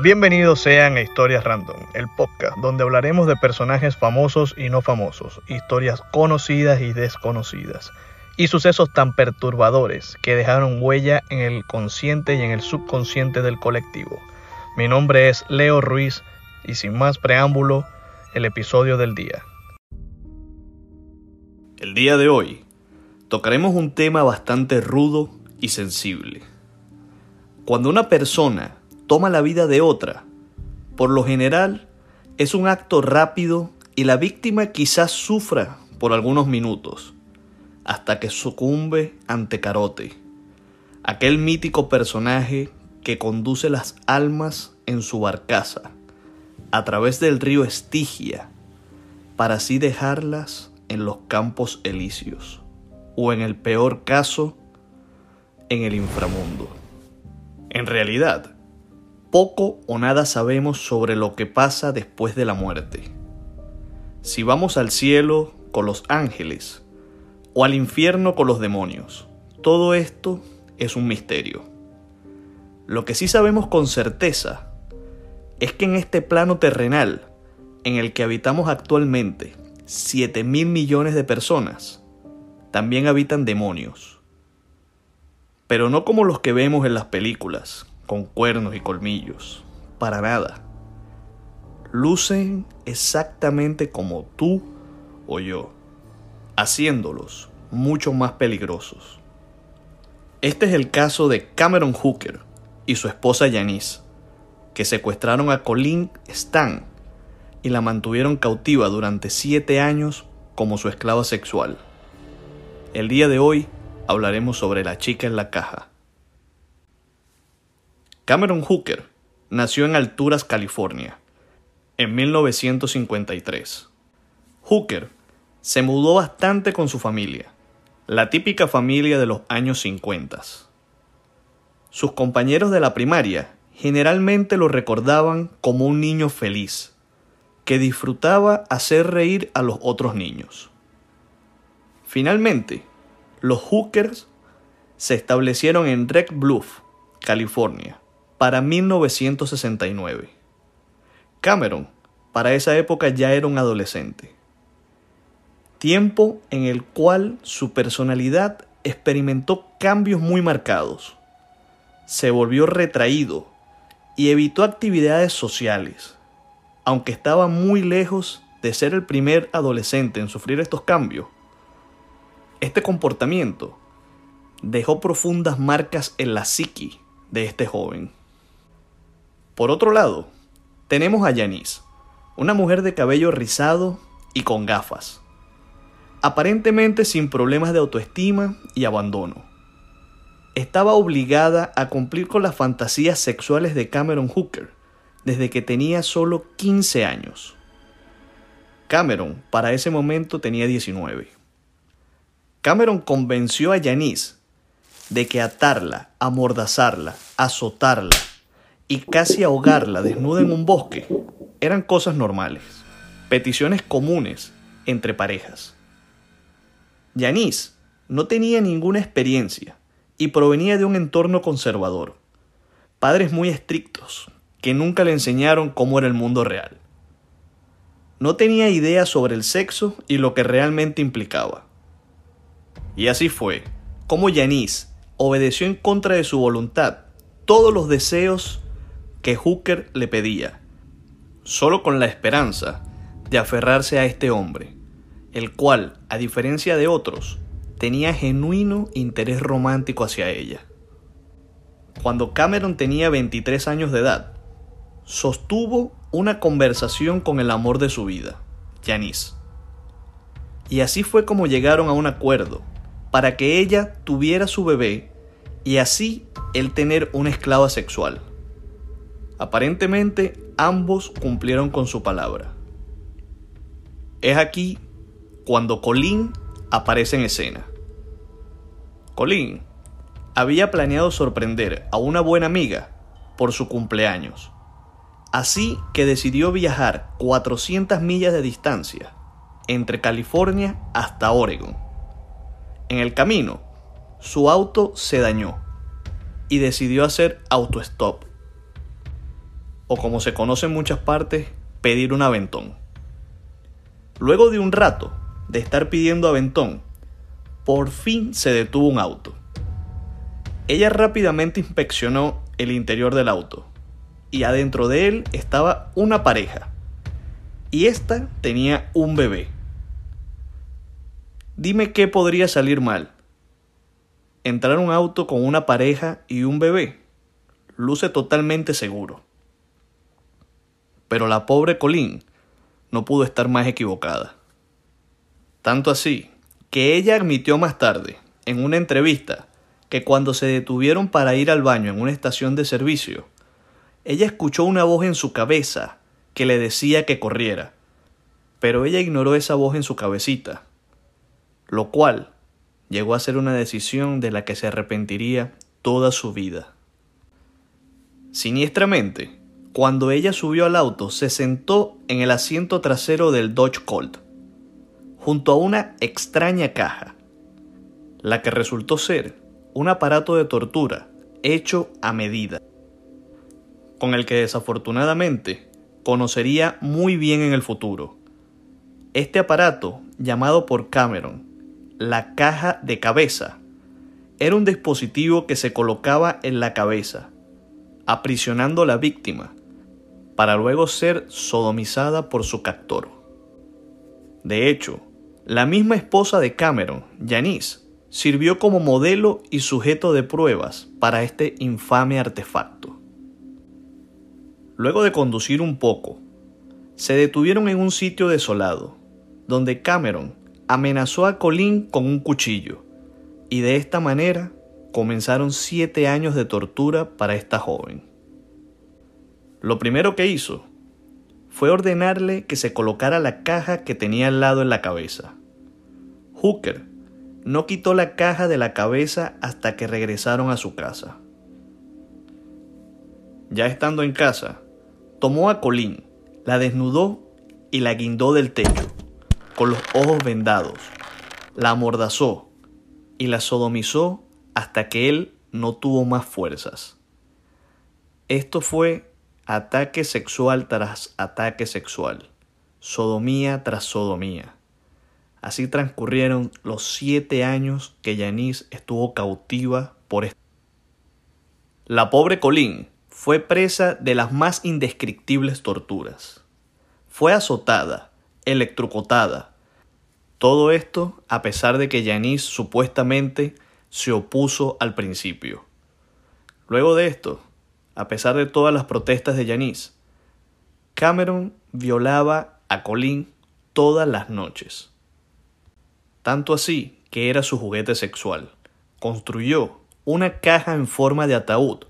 Bienvenidos sean a Historias Random, el podcast donde hablaremos de personajes famosos y no famosos, historias conocidas y desconocidas, y sucesos tan perturbadores que dejaron huella en el consciente y en el subconsciente del colectivo. Mi nombre es Leo Ruiz y sin más preámbulo, el episodio del día. El día de hoy tocaremos un tema bastante rudo y sensible. Cuando una persona toma la vida de otra, por lo general es un acto rápido y la víctima quizás sufra por algunos minutos, hasta que sucumbe ante Carote, aquel mítico personaje que conduce las almas en su barcaza a través del río Estigia para así dejarlas en los campos elíseos o en el peor caso en el inframundo. En realidad, poco o nada sabemos sobre lo que pasa después de la muerte. Si vamos al cielo con los ángeles o al infierno con los demonios, todo esto es un misterio. Lo que sí sabemos con certeza es que en este plano terrenal en el que habitamos actualmente, 7 mil millones de personas, también habitan demonios. Pero no como los que vemos en las películas, con cuernos y colmillos. Para nada. Lucen exactamente como tú o yo, haciéndolos mucho más peligrosos. Este es el caso de Cameron Hooker y su esposa Janice, que secuestraron a Colleen Stan y la mantuvieron cautiva durante siete años como su esclava sexual. El día de hoy hablaremos sobre la chica en la caja. Cameron Hooker nació en Alturas, California, en 1953. Hooker se mudó bastante con su familia, la típica familia de los años 50. Sus compañeros de la primaria generalmente lo recordaban como un niño feliz, que disfrutaba hacer reír a los otros niños. Finalmente, los Hookers se establecieron en Red Bluff, California, para 1969. Cameron, para esa época ya era un adolescente. Tiempo en el cual su personalidad experimentó cambios muy marcados. Se volvió retraído y evitó actividades sociales, aunque estaba muy lejos de ser el primer adolescente en sufrir estos cambios. Este comportamiento dejó profundas marcas en la psiqui de este joven. Por otro lado, tenemos a Janice, una mujer de cabello rizado y con gafas, aparentemente sin problemas de autoestima y abandono. Estaba obligada a cumplir con las fantasías sexuales de Cameron Hooker desde que tenía solo 15 años. Cameron para ese momento tenía 19. Cameron convenció a Janice de que atarla, amordazarla, azotarla y casi ahogarla desnuda en un bosque eran cosas normales, peticiones comunes entre parejas. Janice no tenía ninguna experiencia y provenía de un entorno conservador, padres muy estrictos que nunca le enseñaron cómo era el mundo real. No tenía idea sobre el sexo y lo que realmente implicaba. Y así fue, como Janice obedeció en contra de su voluntad todos los deseos que Hooker le pedía, solo con la esperanza de aferrarse a este hombre, el cual, a diferencia de otros, tenía genuino interés romántico hacia ella. Cuando Cameron tenía 23 años de edad, sostuvo una conversación con el amor de su vida, Janice. Y así fue como llegaron a un acuerdo para que ella tuviera su bebé y así él tener una esclava sexual. Aparentemente ambos cumplieron con su palabra. Es aquí cuando Colin aparece en escena. Colin había planeado sorprender a una buena amiga por su cumpleaños. Así que decidió viajar 400 millas de distancia entre California hasta Oregon. En el camino, su auto se dañó y decidió hacer autostop, o como se conoce en muchas partes, pedir un aventón. Luego de un rato de estar pidiendo aventón, por fin se detuvo un auto. Ella rápidamente inspeccionó el interior del auto y adentro de él estaba una pareja y esta tenía un bebé. Dime qué podría salir mal. Entrar a un auto con una pareja y un bebé luce totalmente seguro. Pero la pobre Colin no pudo estar más equivocada. Tanto así que ella admitió más tarde, en una entrevista, que cuando se detuvieron para ir al baño en una estación de servicio, ella escuchó una voz en su cabeza que le decía que corriera, pero ella ignoró esa voz en su cabecita, lo cual llegó a ser una decisión de la que se arrepentiría toda su vida. Siniestramente, cuando ella subió al auto, se sentó en el asiento trasero del Dodge Colt, junto a una extraña caja, la que resultó ser un aparato de tortura hecho a medida, con el que desafortunadamente conocería muy bien en el futuro. Este aparato, llamado por Cameron la caja de cabeza, era un dispositivo que se colocaba en la cabeza, aprisionando a la víctima, para luego ser sodomizada por su captor. De hecho, la misma esposa de Cameron, Janice, sirvió como modelo y sujeto de pruebas para este infame artefacto. Luego de conducir un poco, se detuvieron en un sitio desolado, donde Cameron amenazó a Colin con un cuchillo, y de esta manera comenzaron siete años de tortura para esta joven. Lo primero que hizo fue ordenarle que se colocara la caja que tenía al lado en la cabeza. Hooker no quitó la caja de la cabeza hasta que regresaron a su casa. Ya estando en casa, tomó a Colin, la desnudó y la guindó del techo, con los ojos vendados, la amordazó y la sodomizó hasta que él no tuvo más fuerzas. Esto fue ataque sexual tras ataque sexual, sodomía tras sodomía. Así transcurrieron los siete años que Yanis estuvo cautiva por esto. La pobre Colin fue presa de las más indescriptibles torturas. Fue azotada, electrocutada. Todo esto a pesar de que Yanis supuestamente se opuso al principio. Luego de esto, a pesar de todas las protestas de Yanis, Cameron violaba a Colin todas las noches. Tanto así que era su juguete sexual. Construyó una caja en forma de ataúd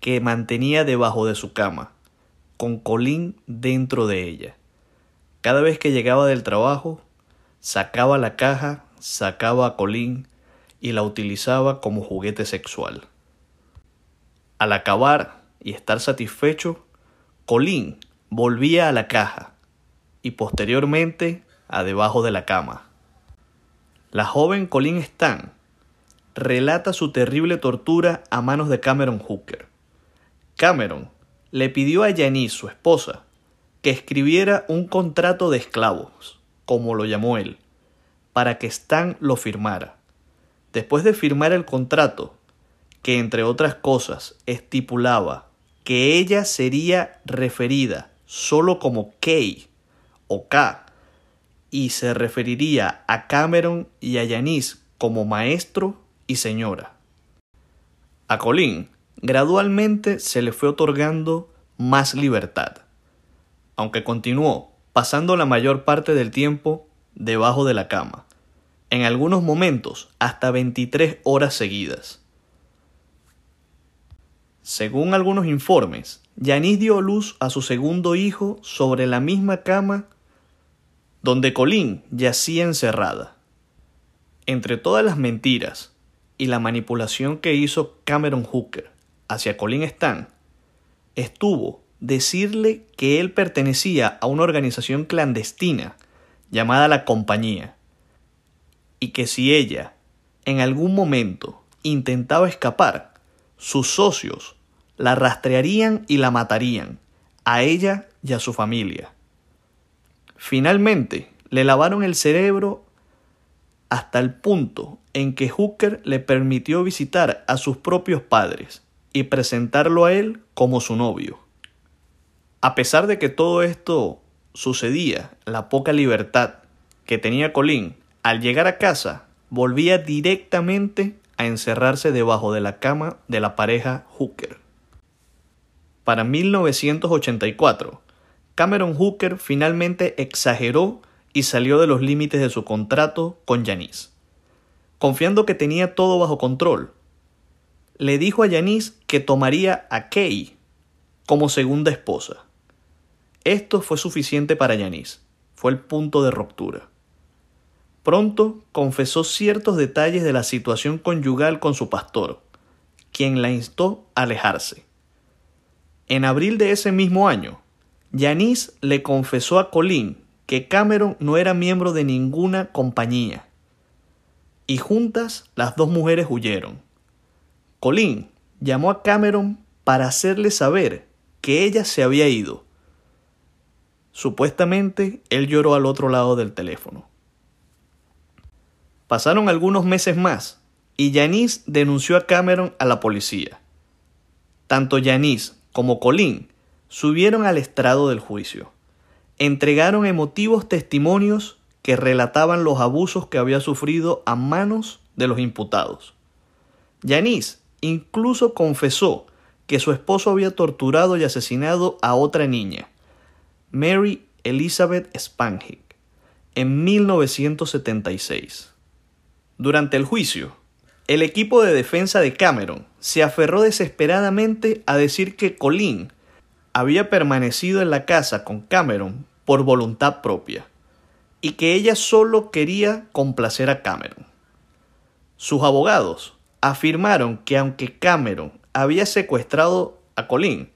que mantenía debajo de su cama, con Colin dentro de ella. Cada vez que llegaba del trabajo, sacaba la caja, sacaba a Colin y la utilizaba como juguete sexual. Al acabar y estar satisfecho, Colin volvía a la caja y posteriormente a debajo de la cama. La joven Colin Stan relata su terrible tortura a manos de Cameron Hooker. Cameron le pidió a Janice, su esposa, que escribiera un contrato de esclavos, como lo llamó él, para que Stan lo firmara. Después de firmar el contrato, que entre otras cosas estipulaba que ella sería referida solo como Kay o K y se referiría a Cameron y a Yanis como maestro y señora. A Colin gradualmente se le fue otorgando más libertad, aunque continuó pasando la mayor parte del tiempo debajo de la cama, en algunos momentos hasta 23 horas seguidas. Según algunos informes, Yanis dio luz a su segundo hijo sobre la misma cama donde Colleen yacía encerrada. Entre todas las mentiras y la manipulación que hizo Cameron Hooker hacia Colleen Stan, estuvo decirle que él pertenecía a una organización clandestina llamada la Compañía, y que si ella en algún momento intentaba escapar, sus socios la rastrearían y la matarían, a ella y a su familia. Finalmente, le lavaron el cerebro hasta el punto en que Hooker le permitió visitar a sus propios padres y presentarlo a él como su novio. A pesar de que todo esto sucedía, la poca libertad que tenía Colin al llegar a casa volvía directamente a encerrarse debajo de la cama de la pareja Hooker. Para 1984, Cameron Hooker finalmente exageró y salió de los límites de su contrato con Janice. Confiando que tenía todo bajo control, le dijo a Janice que tomaría a Kay como segunda esposa. Esto fue suficiente para Janice, fue el punto de ruptura. Pronto confesó ciertos detalles de la situación conyugal con su pastor, quien la instó a alejarse. En abril de ese mismo año, Janice le confesó a Colin que Cameron no era miembro de ninguna compañía. Y juntas las dos mujeres huyeron. Colin llamó a Cameron para hacerle saber que ella se había ido. Supuestamente él lloró al otro lado del teléfono. Pasaron algunos meses más y Janice denunció a Cameron a la policía. Tanto Janice como Colin subieron al estrado del juicio. Entregaron emotivos testimonios que relataban los abusos que había sufrido a manos de los imputados. Janice incluso confesó que su esposo había torturado y asesinado a otra niña, Mary Elizabeth Spanhick, en 1976. Durante el juicio, el equipo de defensa de Cameron se aferró desesperadamente a decir que Colin había permanecido en la casa con Cameron por voluntad propia y que ella solo quería complacer a Cameron. Sus abogados afirmaron que aunque Cameron había secuestrado a Colin,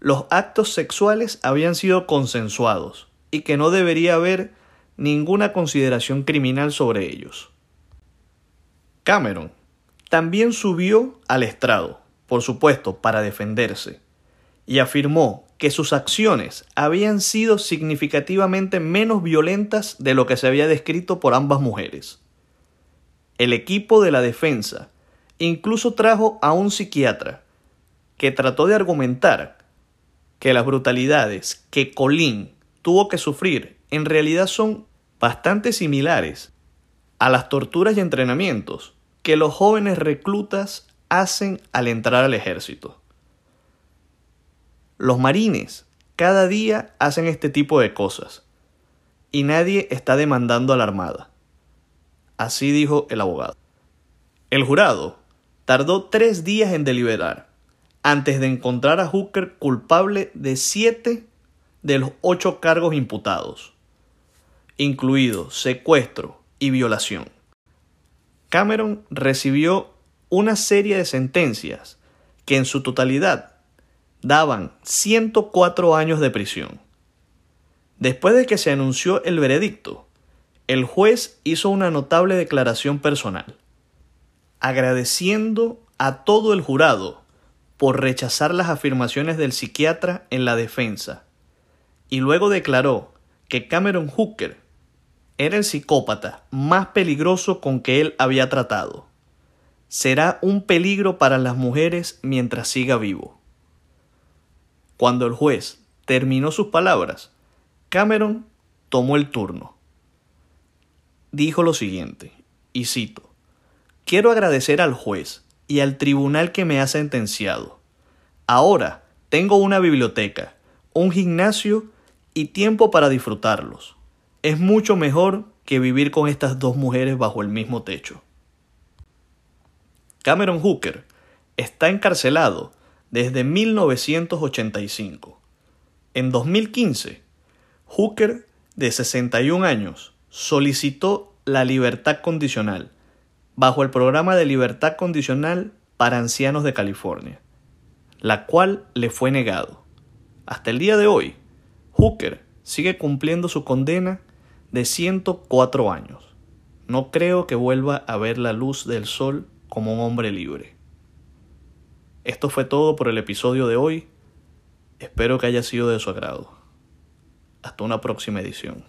los actos sexuales habían sido consensuados y que no debería haber ninguna consideración criminal sobre ellos. Cameron también subió al estrado, por supuesto, para defenderse, y afirmó que sus acciones habían sido significativamente menos violentas de lo que se había descrito por ambas mujeres. El equipo de la defensa incluso trajo a un psiquiatra que trató de argumentar que las brutalidades que Colin tuvo que sufrir en realidad son bastante similares a las torturas y entrenamientos que los jóvenes reclutas hacen al entrar al ejército. Los marines cada día hacen este tipo de cosas y nadie está demandando a la Armada. Así dijo el abogado. El jurado tardó tres días en deliberar antes de encontrar a Hooker culpable de siete de los ocho cargos imputados, incluidos secuestro y violación. Cameron recibió una serie de sentencias que en su totalidad daban 104 años de prisión. Después de que se anunció el veredicto, el juez hizo una notable declaración personal, agradeciendo a todo el jurado por rechazar las afirmaciones del psiquiatra en la defensa, y luego declaró que Cameron Hooker era el psicópata más peligroso con que él había tratado. Será un peligro para las mujeres mientras siga vivo. Cuando el juez terminó sus palabras, Cameron tomó el turno. Dijo lo siguiente, y cito, Quiero agradecer al juez y al tribunal que me ha sentenciado. Ahora tengo una biblioteca, un gimnasio y tiempo para disfrutarlos es mucho mejor que vivir con estas dos mujeres bajo el mismo techo. Cameron Hooker está encarcelado desde 1985. En 2015, Hooker de 61 años, solicitó la libertad condicional bajo el programa de libertad condicional para ancianos de California, la cual le fue negado. Hasta el día de hoy, Hooker sigue cumpliendo su condena de 104 años. No creo que vuelva a ver la luz del sol como un hombre libre. Esto fue todo por el episodio de hoy. Espero que haya sido de su agrado. Hasta una próxima edición.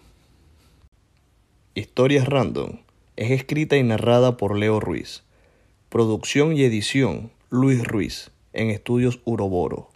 Historias Random es escrita y narrada por Leo Ruiz. Producción y edición Luis Ruiz en Estudios Uroboro.